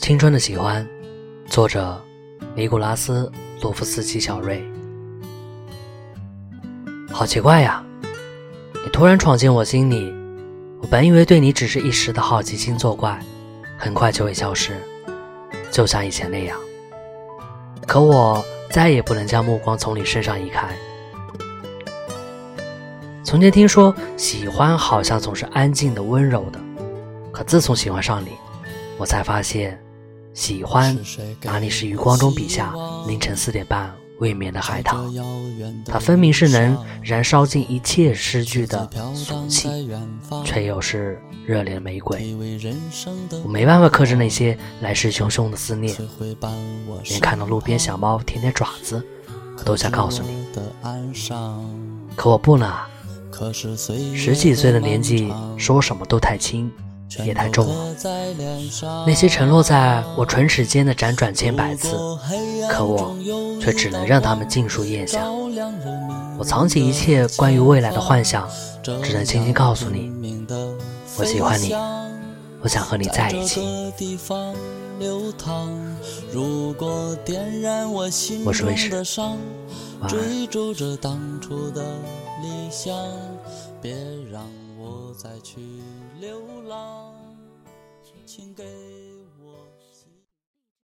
青春的喜欢，作者尼古拉斯·罗夫斯基·小瑞。好奇怪呀，你突然闯进我心里，我本以为对你只是一时的好奇心作怪，很快就会消失，就像以前那样。可我再也不能将目光从你身上移开。从前听说喜欢好像总是安静的、温柔的，可自从喜欢上你，我才发现。喜欢哪里是余光中笔下凌晨四点半未眠的海棠？它分明是能燃烧尽一切诗句的俗气，却又是热烈的玫瑰。我没办法克制那些来势汹汹的思念，连看到路边小猫舔舔爪子，我都想告诉你。可我不能，十几岁的年纪，说什么都太轻。也太重了。那些沉落在我唇齿间的辗转千百次，可我却只能让他们尽数咽下。我藏起一切关于未来的幻想，只能轻轻告诉你：我喜欢你，我想和你在一起。我是卫士，晚安。再去流浪，请给。